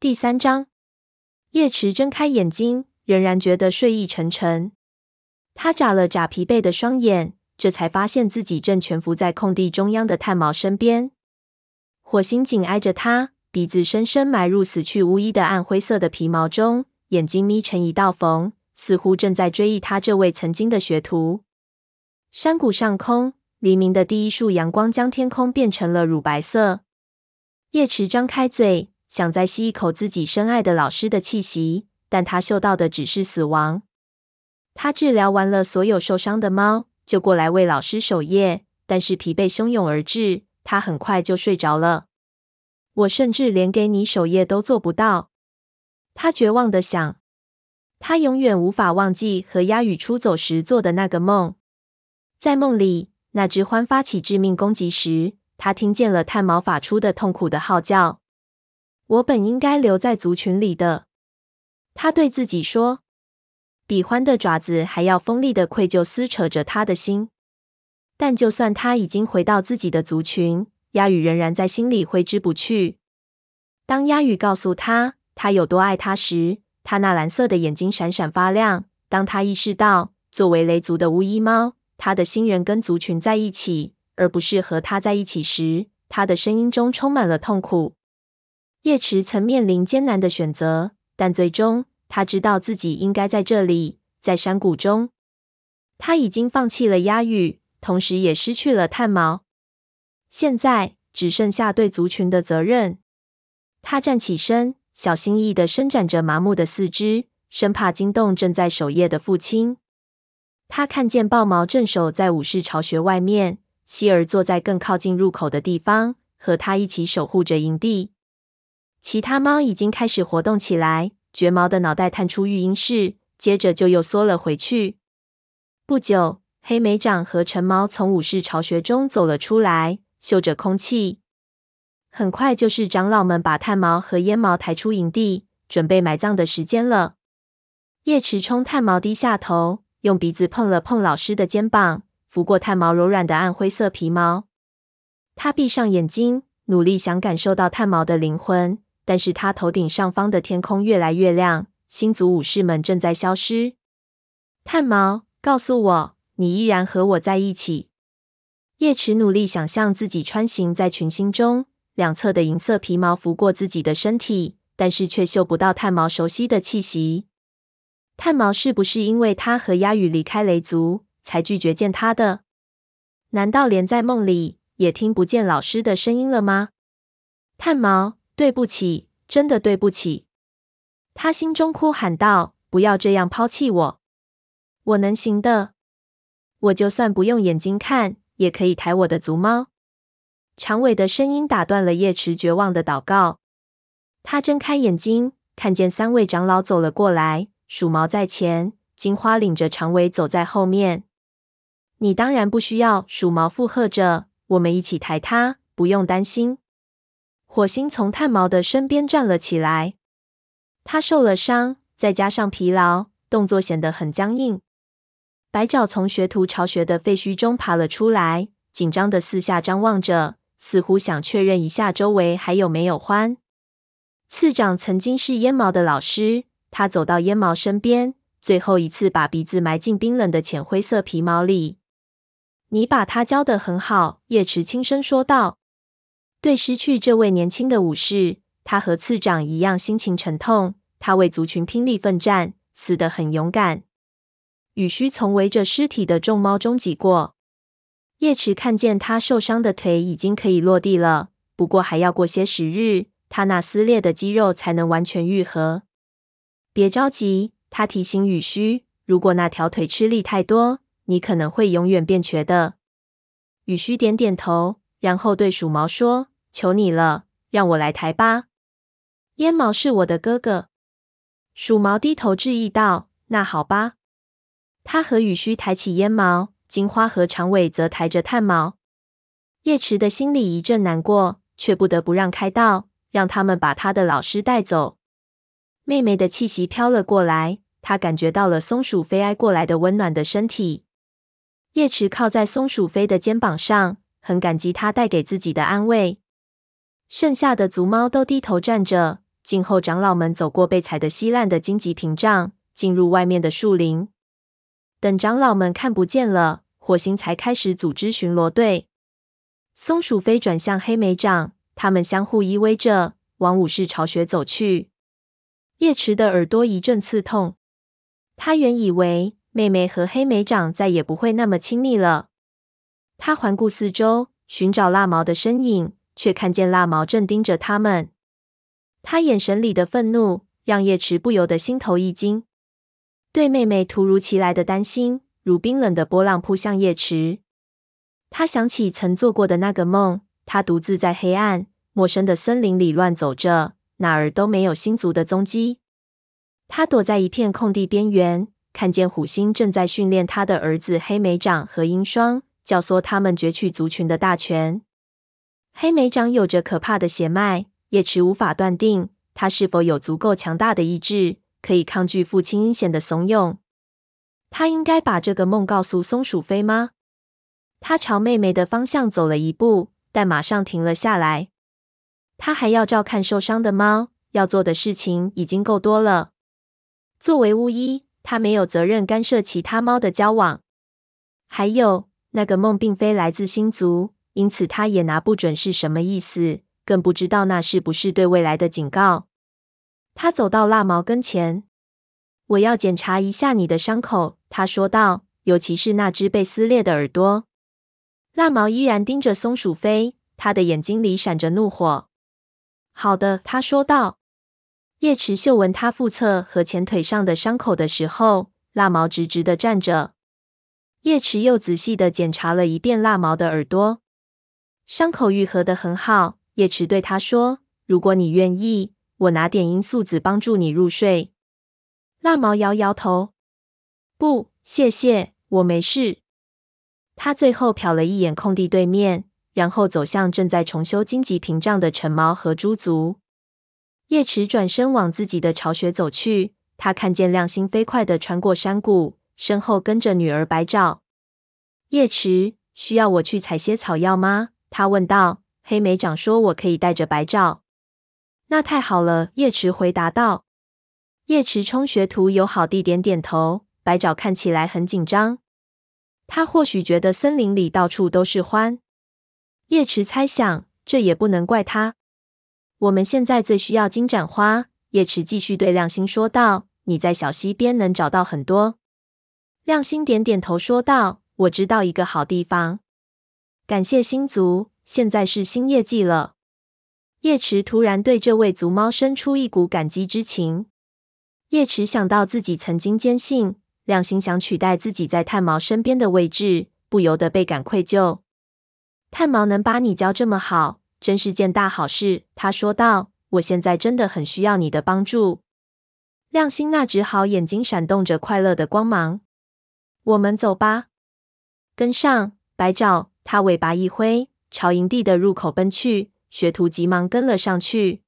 第三章，叶池睁开眼睛，仍然觉得睡意沉沉。他眨了眨疲惫的双眼，这才发现自己正蜷伏在空地中央的炭毛身边。火星紧挨着他，鼻子深深埋入死去巫医的暗灰色的皮毛中，眼睛眯成一道缝，似乎正在追忆他这位曾经的学徒。山谷上空，黎明的第一束阳光将天空变成了乳白色。叶池张开嘴。想再吸一口自己深爱的老师的气息，但他嗅到的只是死亡。他治疗完了所有受伤的猫，就过来为老师守夜，但是疲惫汹涌而至，他很快就睡着了。我甚至连给你守夜都做不到，他绝望的想。他永远无法忘记和鸭羽出走时做的那个梦。在梦里，那只獾发起致命攻击时，他听见了炭毛发出的痛苦的号叫。我本应该留在族群里的，他对自己说。比獾的爪子还要锋利的愧疚撕扯着他的心。但就算他已经回到自己的族群，鸦羽仍然在心里挥之不去。当鸦羽告诉他他有多爱他时，他那蓝色的眼睛闪闪发亮。当他意识到，作为雷族的巫医猫，他的心仍跟族群在一起，而不是和他在一起时，他的声音中充满了痛苦。叶池曾面临艰难的选择，但最终他知道自己应该在这里，在山谷中。他已经放弃了鸦羽，同时也失去了炭毛。现在只剩下对族群的责任。他站起身，小心翼翼地伸展着麻木的四肢，生怕惊动正在守夜的父亲。他看见豹毛正守在武士巢穴外面，希尔坐在更靠近入口的地方，和他一起守护着营地。其他猫已经开始活动起来，绝毛的脑袋探出育婴室，接着就又缩了回去。不久，黑莓长和橙毛从武士巢穴中走了出来，嗅着空气。很快就是长老们把炭毛和烟毛抬出营地，准备埋葬的时间了。叶池冲炭毛低下头，用鼻子碰了碰老师的肩膀，拂过炭毛柔软的暗灰色皮毛。他闭上眼睛，努力想感受到炭毛的灵魂。但是他头顶上方的天空越来越亮，星族武士们正在消失。炭毛，告诉我，你依然和我在一起。叶池努力想象自己穿行在群星中，两侧的银色皮毛拂过自己的身体，但是却嗅不到炭毛熟悉的气息。炭毛是不是因为他和鸦羽离开雷族，才拒绝见他的？难道连在梦里也听不见老师的声音了吗？炭毛。对不起，真的对不起。他心中哭喊道：“不要这样抛弃我，我能行的。我就算不用眼睛看，也可以抬我的族猫。”长尾的声音打断了叶池绝望的祷告。他睁开眼睛，看见三位长老走了过来，鼠毛在前，金花领着长尾走在后面。你当然不需要，鼠毛附和着。我们一起抬它，不用担心。火星从炭毛的身边站了起来。他受了伤，再加上疲劳，动作显得很僵硬。白爪从学徒巢穴的废墟中爬了出来，紧张的四下张望着，似乎想确认一下周围还有没有獾。次长曾经是烟毛的老师，他走到烟毛身边，最后一次把鼻子埋进冰冷的浅灰色皮毛里。你把他教得很好，叶池轻声说道。对失去这位年轻的武士，他和次长一样心情沉痛。他为族群拼力奋战，死得很勇敢。羽须从围着尸体的众猫中挤过。叶池看见他受伤的腿已经可以落地了，不过还要过些时日，他那撕裂的肌肉才能完全愈合。别着急，他提醒羽须，如果那条腿吃力太多，你可能会永远变瘸的。羽须点点头。然后对鼠毛说：“求你了，让我来抬吧。”烟毛是我的哥哥。鼠毛低头致意道：“那好吧。”他和羽须抬起烟毛，金花和长尾则抬着炭毛。叶池的心里一阵难过，却不得不让开道，让他们把他的老师带走。妹妹的气息飘了过来，他感觉到了松鼠飞挨过来的温暖的身体。叶池靠在松鼠飞的肩膀上。很感激他带给自己的安慰。剩下的族猫都低头站着，静候长老们走过被踩得稀烂的荆棘屏障，进入外面的树林。等长老们看不见了，火星才开始组织巡逻队。松鼠飞转向黑莓长，他们相互依偎着往武士巢穴走去。叶池的耳朵一阵刺痛，他原以为妹妹和黑莓长再也不会那么亲密了。他环顾四周，寻找蜡毛的身影，却看见蜡毛正盯着他们。他眼神里的愤怒让叶池不由得心头一惊。对妹妹突如其来的担心，如冰冷的波浪扑向叶池。他想起曾做过的那个梦，他独自在黑暗、陌生的森林里乱走着，哪儿都没有星族的踪迹。他躲在一片空地边缘，看见虎星正在训练他的儿子黑莓长和鹰双，教唆他们攫取族群的大权。黑莓长有着可怕的血脉，叶池无法断定他是否有足够强大的意志。可以抗拒父亲阴险的怂恿。他应该把这个梦告诉松鼠飞吗？他朝妹妹的方向走了一步，但马上停了下来。他还要照看受伤的猫，要做的事情已经够多了。作为巫医，他没有责任干涉其他猫的交往。还有，那个梦并非来自星族，因此他也拿不准是什么意思，更不知道那是不是对未来的警告。他走到蜡毛跟前，我要检查一下你的伤口，他说道，尤其是那只被撕裂的耳朵。蜡毛依然盯着松鼠飞，他的眼睛里闪着怒火。好的，他说道。叶池嗅闻他腹侧和前腿上的伤口的时候，蜡毛直直的站着。叶池又仔细的检查了一遍蜡毛的耳朵，伤口愈合得很好。叶池对他说：“如果你愿意。”我拿点罂粟籽帮助你入睡。蜡毛摇摇头，不，谢谢，我没事。他最后瞟了一眼空地对面，然后走向正在重修荆棘屏障的陈毛和猪族。叶池转身往自己的巢穴走去，他看见亮星飞快地穿过山谷，身后跟着女儿白爪。叶池，需要我去采些草药吗？他问道。黑莓长说：“我可以带着白爪。”那太好了，叶池回答道。叶池冲学徒友好地点点头。白爪看起来很紧张，他或许觉得森林里到处都是獾。叶池猜想，这也不能怪他。我们现在最需要金盏花。叶池继续对亮星说道：“你在小溪边能找到很多。”亮星点点头说道：“我知道一个好地方。感谢星族，现在是新叶季了。”叶池突然对这位族猫生出一股感激之情。叶池想到自己曾经坚信亮星想取代自己在炭毛身边的位置，不由得倍感愧疚。炭毛能把你教这么好，真是件大好事。他说道：“我现在真的很需要你的帮助。”亮星那只好眼睛闪动着快乐的光芒。我们走吧，跟上白爪。他尾巴一挥，朝营地的入口奔去。学徒急忙跟了上去。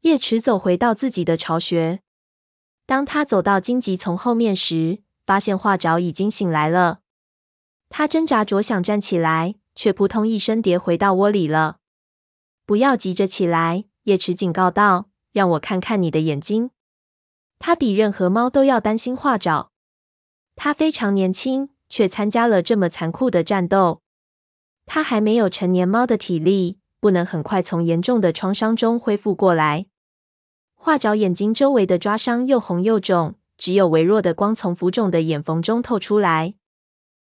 叶池走回到自己的巢穴。当他走到荆棘丛后面时，发现画爪已经醒来了。他挣扎着想站起来，却扑通一声跌回到窝里了。不要急着起来，叶池警告道：“让我看看你的眼睛。”他比任何猫都要担心画爪。他非常年轻，却参加了这么残酷的战斗。他还没有成年猫的体力。不能很快从严重的创伤中恢复过来。画爪眼睛周围的抓伤又红又肿，只有微弱的光从浮肿的眼缝中透出来。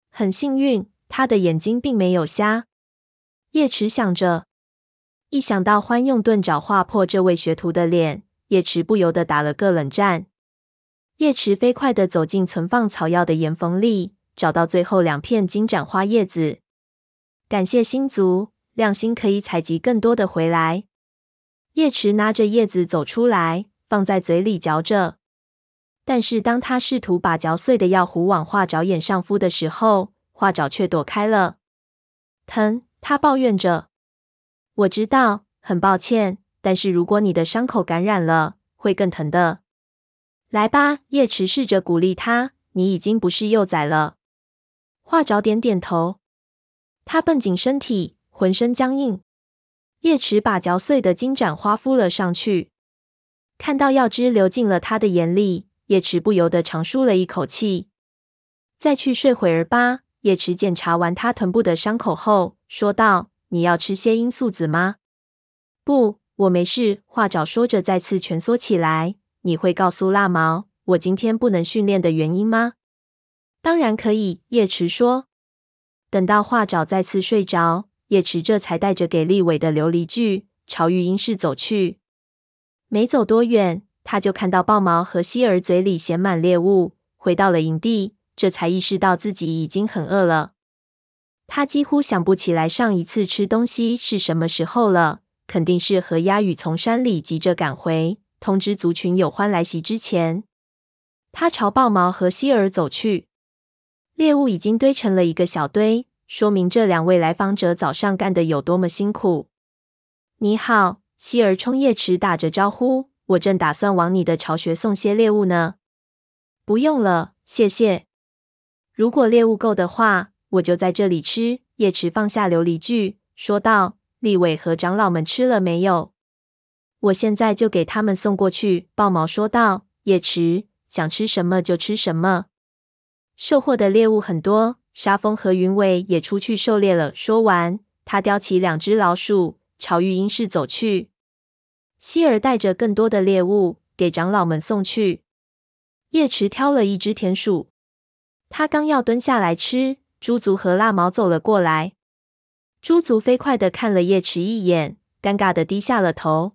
很幸运，他的眼睛并没有瞎。叶池想着，一想到欢用钝爪划破这位学徒的脸，叶池不由得打了个冷战。叶池飞快地走进存放草药的岩缝里，找到最后两片金盏花叶子。感谢星族。亮星可以采集更多的回来。叶池拿着叶子走出来，放在嘴里嚼着。但是当他试图把嚼碎的药糊往画爪眼上敷的时候，画爪却躲开了。疼，他抱怨着。我知道，很抱歉，但是如果你的伤口感染了，会更疼的。来吧，叶池试着鼓励他。你已经不是幼崽了。画爪点点头。他绷紧身体。浑身僵硬，叶池把嚼碎的金盏花敷了上去。看到药汁流进了他的眼里，叶池不由得长舒了一口气。再去睡会儿吧。叶池检查完他臀部的伤口后，说道：“你要吃些罂粟籽吗？”“不，我没事。”画爪说着，再次蜷缩起来。“你会告诉蜡毛我今天不能训练的原因吗？”“当然可以。”叶池说。等到画爪再次睡着，叶池这才带着给立伟的琉璃锯朝育婴室走去。没走多远，他就看到豹毛和希儿嘴里衔满猎物，回到了营地。这才意识到自己已经很饿了。他几乎想不起来上一次吃东西是什么时候了，肯定是和鸭羽从山里急着赶回，通知族群有欢来袭之前。他朝豹毛和希儿走去，猎物已经堆成了一个小堆，说明这两位来访者早上干得有多么辛苦。你好，希儿冲叶池打着招呼，我正打算往你的巢穴送些猎物呢。不用了，谢谢。如果猎物够的话，我就在这里吃。叶池放下琉璃锯，说道：“立伟和长老们吃了没有？我现在就给他们送过去。”豹毛说道：“叶池想吃什么就吃什么。收获的猎物很多，沙风和云尾也出去狩猎了。”说完，他叼起两只老鼠，朝育婴室走去。希尔带着更多的猎物给长老们送去。叶池挑了一只田鼠。他刚要蹲下来吃，猪足和蜡毛走了过来。猪足飞快地看了叶池一眼，尴尬地低下了头。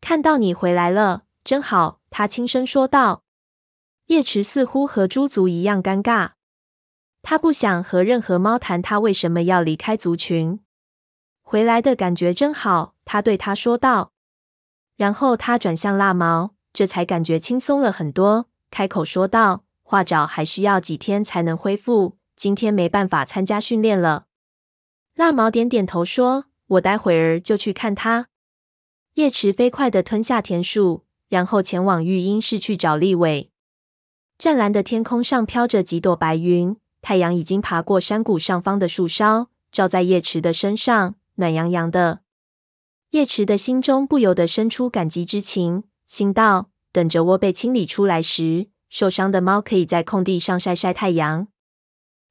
看到你回来了，真好，他轻声说道。叶池似乎和猪族一样尴尬，他不想和任何猫谈他为什么要离开族群。回来的感觉真好，他对他说道。然后他转向蜡毛，这才感觉轻松了很多，开口说道。画爪还需要几天才能恢复，今天没办法参加训练了。蜡毛点点头说：“我待会儿就去看他。”叶池飞快地吞下田鼠，然后前往育婴室去找立伟。湛蓝的天空上飘着几朵白云，太阳已经爬过山谷上方的树梢，照在叶池的身上，暖洋洋的。叶池的心中不由得生出感激之情，心道：等着窝被清理出来时。受伤的猫可以在空地上晒晒太阳。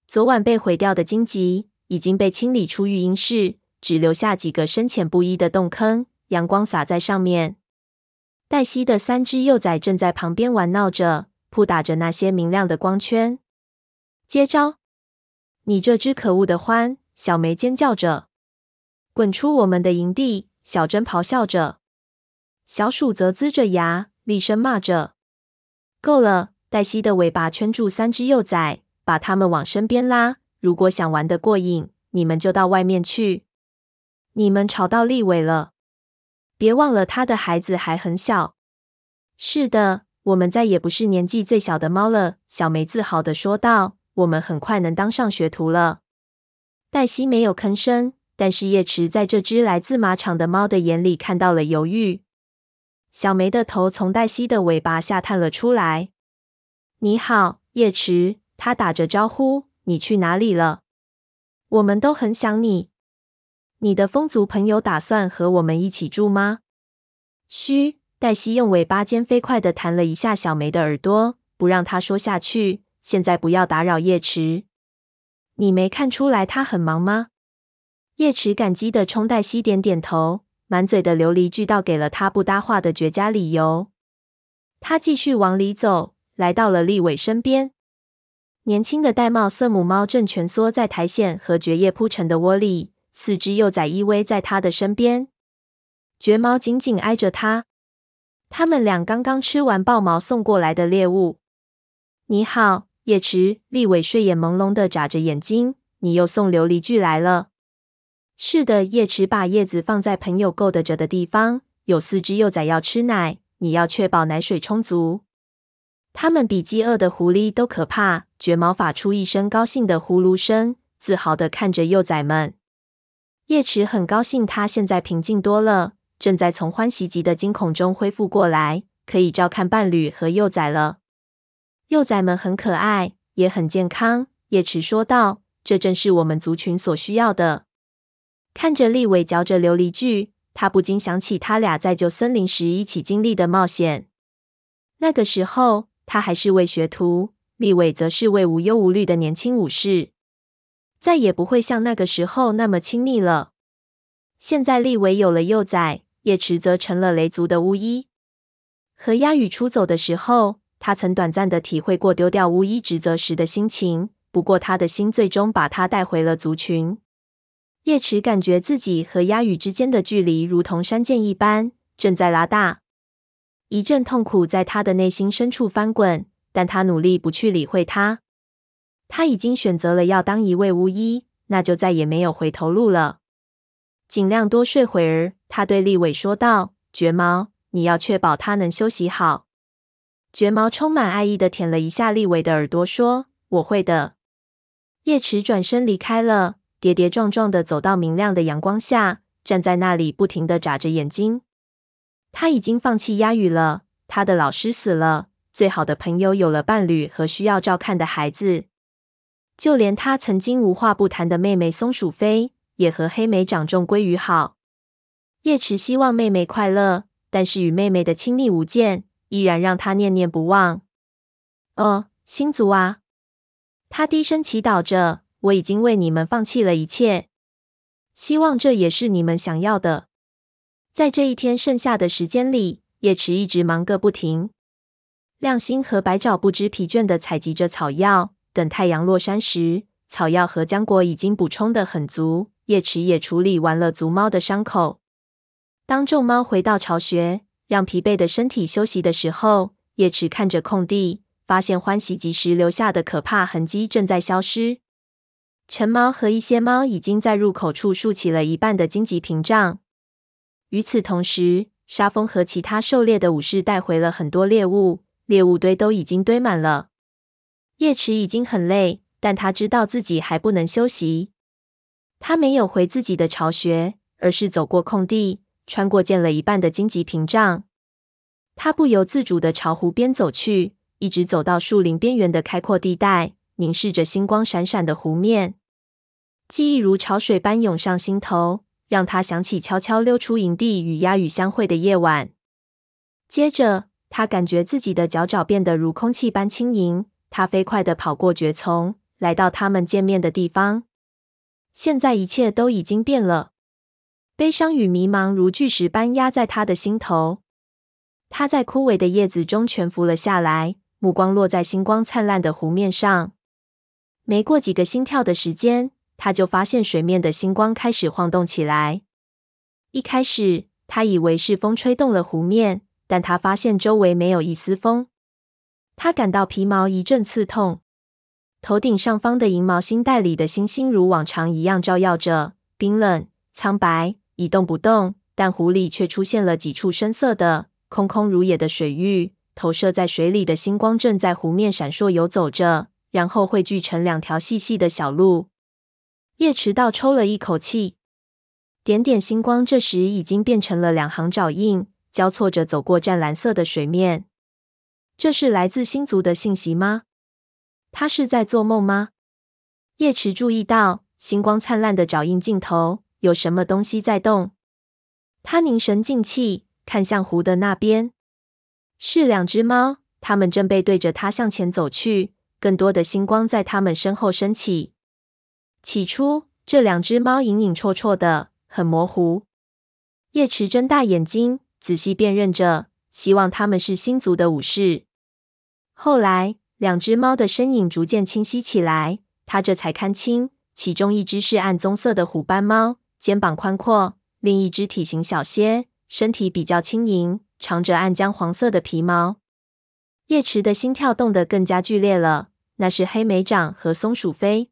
昨晚被毁掉的荆棘已经被清理出育婴室，只留下几个深浅不一的洞坑，阳光洒在上面。黛西的三只幼崽正在旁边玩闹着，扑打着那些明亮的光圈。接招！你这只可恶的獾！小梅尖叫着。滚出我们的营地！小珍咆哮着。小鼠则龇着牙，厉声骂着。够了！黛西的尾巴圈住三只幼崽，把它们往身边拉。如果想玩得过瘾，你们就到外面去。你们吵到立伟了，别忘了他的孩子还很小。是的，我们再也不是年纪最小的猫了。小梅自豪地说道：“我们很快能当上学徒了。”黛西没有吭声，但是叶池在这只来自马场的猫的眼里看到了犹豫。小梅的头从黛西的尾巴下探了出来。你好，叶池。他打着招呼。你去哪里了？我们都很想你。你的风族朋友打算和我们一起住吗？嘘。黛西用尾巴尖飞快地弹了一下小梅的耳朵，不让她说下去。现在不要打扰叶池。你没看出来他很忙吗？叶池感激地冲黛西点点头，满嘴的琉璃锯道给了他不搭话的绝佳理由。他继续往里走。来到了立伟身边，年轻的玳瑁色母猫正蜷缩在苔藓和蕨叶铺成的窝里，四只幼崽依偎在它的身边，绝毛紧紧挨着它。他们俩刚刚吃完豹毛送过来的猎物。你好，叶池。立伟睡眼朦胧的眨着眼睛。你又送琉璃锯来了？是的。叶池把叶子放在朋友够得着的地方。有四只幼崽要吃奶，你要确保奶水充足。它们比饥饿的狐狸都可怕。绝毛发出一声高兴的呼噜声，自豪地看着幼崽们。叶池很高兴，他现在平静多了，正在从獾袭击的惊恐中恢复过来，可以照看伴侣和幼崽了。幼崽们很可爱，也很健康。叶池说道：“这正是我们族群所需要的。”看着立伟嚼着琉璃锯，他不禁想起他俩在旧森林时一起经历的冒险。那个时候，他还是位学徒，立伟则是位无忧无虑的年轻武士，再也不会像那个时候那么亲密了。现在，立伟有了幼崽，叶池则成了雷族的巫医。和鸦羽出走的时候，他曾短暂的体会过丢掉巫医职责时的心情，不过他的心最终把他带回了族群。叶池感觉自己和鸦羽之间的距离如同山涧一般，正在拉大。一阵痛苦在他的内心深处翻滚，但他努力不去理会它。他已经选择了要当一位巫医，那就再也没有回头路了。尽量多睡会儿，他对立伟说道：“绝毛，你要确保他能休息好。”绝毛充满爱意的舔了一下立伟的耳朵，说：“我会的。”叶池转身离开了。跌跌撞撞的走到明亮的阳光下，站在那里不停的眨着眼睛。他已经放弃鸦羽了，他的老师死了，最好的朋友有了伴侣和需要照看的孩子，就连他曾经无话不谈的妹妹松鼠飞也和黑莓长终归于好。叶池希望妹妹快乐，但是与妹妹的亲密无间依然让他念念不忘。哦，星族啊，他低声祈祷着。我已经为你们放弃了一切，希望这也是你们想要的。在这一天剩下的时间里，叶池一直忙个不停。亮星和白爪不知疲倦地采集着草药，等太阳落山时，草药和浆果已经补充的很足。叶池也处理完了族猫的伤口。当众猫回到巢穴，让疲惫的身体休息的时候，叶池看着空地，发现欢喜及时留下的可怕痕迹正在消失。橙猫和一些猫已经在入口处竖起了一半的荆棘屏障。与此同时，沙风和其他狩猎的武士带回了很多猎物，猎物堆都已经堆满了。叶池已经很累，但他知道自己还不能休息。他没有回自己的巢穴，而是走过空地，穿过建了一半的荆棘屏障。他不由自主地朝湖边走去，一直走到树林边缘的开阔地带，凝视着星光闪闪的湖面。记忆如潮水般涌上心头，让他想起悄悄溜出营地与鸦羽相会的夜晚。接着，他感觉自己的脚爪变得如空气般轻盈。他飞快地跑过蕨丛，来到他们见面的地方。现在一切都已经变了，悲伤与迷茫如巨石般压在他的心头。他在枯萎的叶子中蜷伏了下来，目光落在星光灿烂的湖面上。没过几个心跳的时间。他就发现水面的星光开始晃动起来。一开始，他以为是风吹动了湖面，但他发现周围没有一丝风。他感到皮毛一阵刺痛。头顶上方的银毛星带里的星星如往常一样照耀着，冰冷苍白，一动不动。但湖里却出现了几处深色的、空空如也的水域，投射在水里的星光正在湖面闪烁游走着，然后汇聚成两条细细的小路。叶池倒抽了一口气，点点星光这时已经变成了两行爪印，交错着走过湛蓝色的水面。这是来自星族的信息吗？他是在做梦吗？叶池注意到星光灿烂的爪印尽头有什么东西在动。他凝神静气，看向湖的那边，是两只猫，它们正背对着他向前走去，更多的星光在它们身后升起。起初，这两只猫影影绰绰的，很模糊。叶池睁大眼睛，仔细辨认着，希望他们是星族的武士。后来，两只猫的身影逐渐清晰起来，他这才看清，其中一只是暗棕色的虎斑猫，肩膀宽阔；另一只体型小些，身体比较轻盈，长着暗姜黄色的皮毛。叶池的心跳动得更加剧烈了，那是黑莓掌和松鼠飞。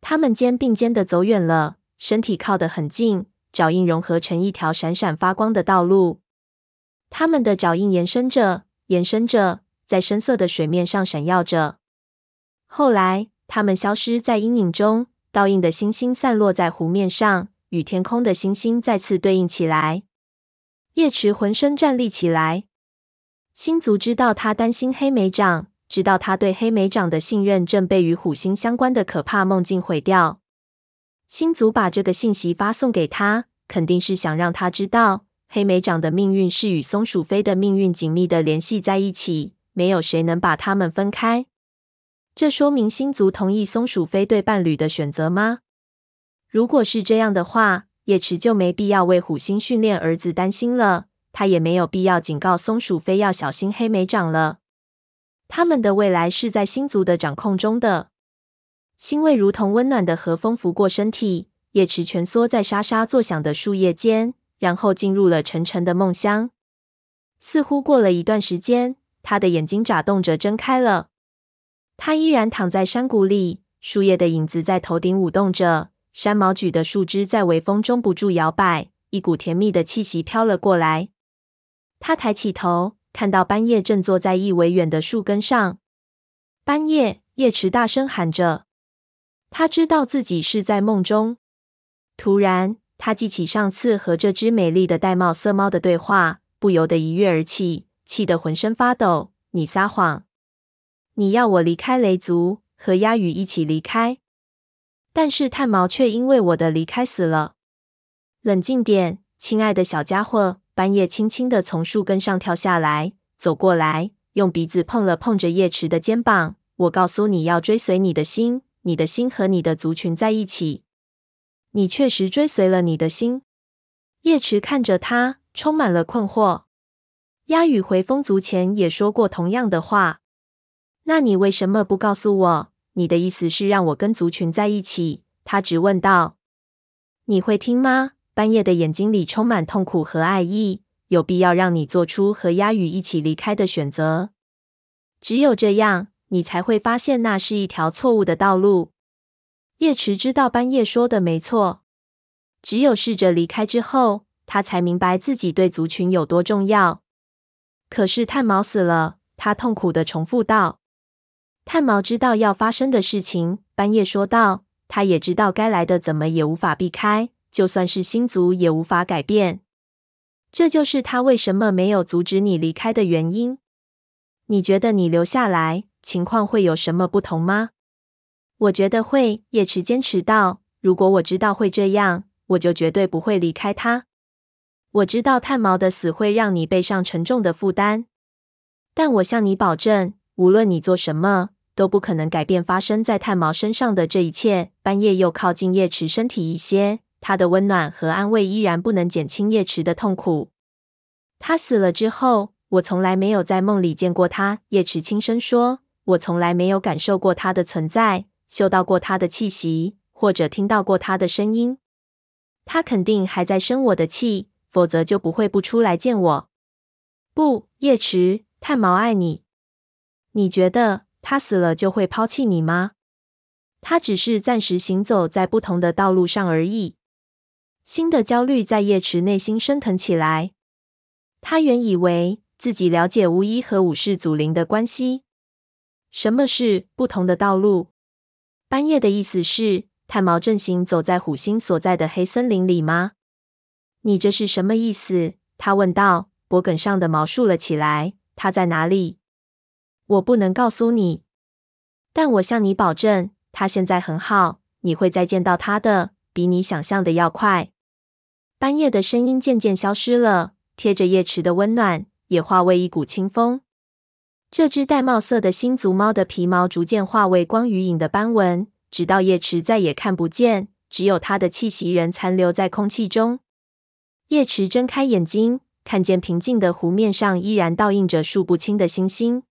它们肩并肩的走远了，身体靠得很近，爪印融合成一条闪闪发光的道路。它们的爪印延伸着，延伸着，在深色的水面上闪耀着。后来，它们消失在阴影中，倒映的星星散落在湖面上，与天空的星星再次对应起来。叶池浑身战栗起来。星族知道他担心黑莓长。知道他对黑莓长的信任正被与虎星相关的可怕梦境毁掉。星族把这个信息发送给他，肯定是想让他知道，黑莓长的命运是与松鼠飞的命运紧密的联系在一起，没有谁能把他们分开。这说明星族同意松鼠飞对伴侣的选择吗？如果是这样的话，叶池就没必要为虎星训练儿子担心了，他也没有必要警告松鼠非要小心黑莓长了。他们的未来是在星族的掌控中的。腥味如同温暖的和风拂过身体，叶池蜷缩在沙沙作响的树叶间，然后进入了沉沉的梦乡。似乎过了一段时间，他的眼睛眨动着睁开了。他依然躺在山谷里，树叶的影子在头顶舞动着，山毛榉的树枝在微风中不住摇摆，一股甜蜜的气息飘了过来。他抬起头。看到斑叶正坐在一围远的树根上，斑叶，叶池大声喊着。他知道自己是在梦中。突然，他记起上次和这只美丽的玳瑁色猫的对话，不由得一跃而起，气得浑身发抖。你撒谎！你要我离开雷族，和鸦羽一起离开，但是炭毛却因为我的离开死了。冷静点，亲爱的小家伙。半夜轻轻地从树根上跳下来，走过来，用鼻子碰了碰着叶池的肩膀。我告诉你要追随你的心，你的心和你的族群在一起。你确实追随了你的心。叶池看着他，充满了困惑。鸦羽回风族前也说过同样的话。那你为什么不告诉我？你的意思是让我跟族群在一起？他直问道。你会听吗？斑叶的眼睛里充满痛苦和爱意。有必要让你做出和鸦羽一起离开的选择。只有这样，你才会发现那是一条错误的道路。叶池知道班叶说的没错。只有试着离开之后，他才明白自己对族群有多重要。可是炭毛死了，他痛苦地重复道。炭毛知道要发生的事情，半夜说道。他也知道该来的怎么也无法避开。就算是星族也无法改变，这就是他为什么没有阻止你离开的原因。你觉得你留下来，情况会有什么不同吗？我觉得会。叶池坚持道：“如果我知道会这样，我就绝对不会离开他。我知道炭毛的死会让你背上沉重的负担，但我向你保证，无论你做什么，都不可能改变发生在炭毛身上的这一切。”半夜又靠近叶池身体一些。他的温暖和安慰依然不能减轻叶池的痛苦。他死了之后，我从来没有在梦里见过他。叶池轻声说：“我从来没有感受过他的存在，嗅到过他的气息，或者听到过他的声音。他肯定还在生我的气，否则就不会不出来见我。”不，叶池，炭毛爱你。你觉得他死了就会抛弃你吗？他只是暂时行走在不同的道路上而已。新的焦虑在叶池内心升腾起来。他原以为自己了解巫医和武士祖灵的关系。什么是不同的道路？半夜的意思是，炭毛正行走在虎星所在的黑森林里吗？你这是什么意思？他问道。脖梗上的毛竖了起来。他在哪里？我不能告诉你，但我向你保证，他现在很好。你会再见到他的，比你想象的要快。斑叶的声音渐渐消失了，贴着叶池的温暖也化为一股清风。这只玳瑁色的星族猫的皮毛逐渐化为光与影的斑纹，直到叶池再也看不见，只有它的气息仍残留在空气中。叶池睁开眼睛，看见平静的湖面上依然倒映着数不清的星星，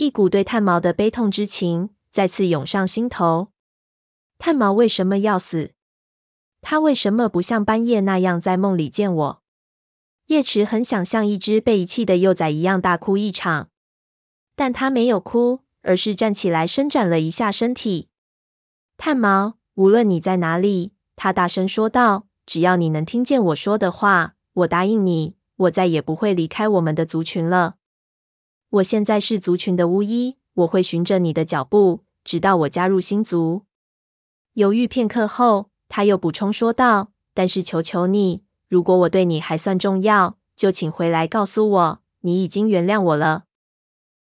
一股对炭毛的悲痛之情再次涌上心头。炭毛为什么要死？他为什么不像斑叶那样在梦里见我？叶池很想像一只被遗弃的幼崽一样大哭一场，但他没有哭，而是站起来伸展了一下身体。炭毛，无论你在哪里，他大声说道：“只要你能听见我说的话，我答应你，我再也不会离开我们的族群了。我现在是族群的巫医，我会循着你的脚步，直到我加入新族。”犹豫片刻后。他又补充说道：“但是求求你，如果我对你还算重要，就请回来告诉我，你已经原谅我了。”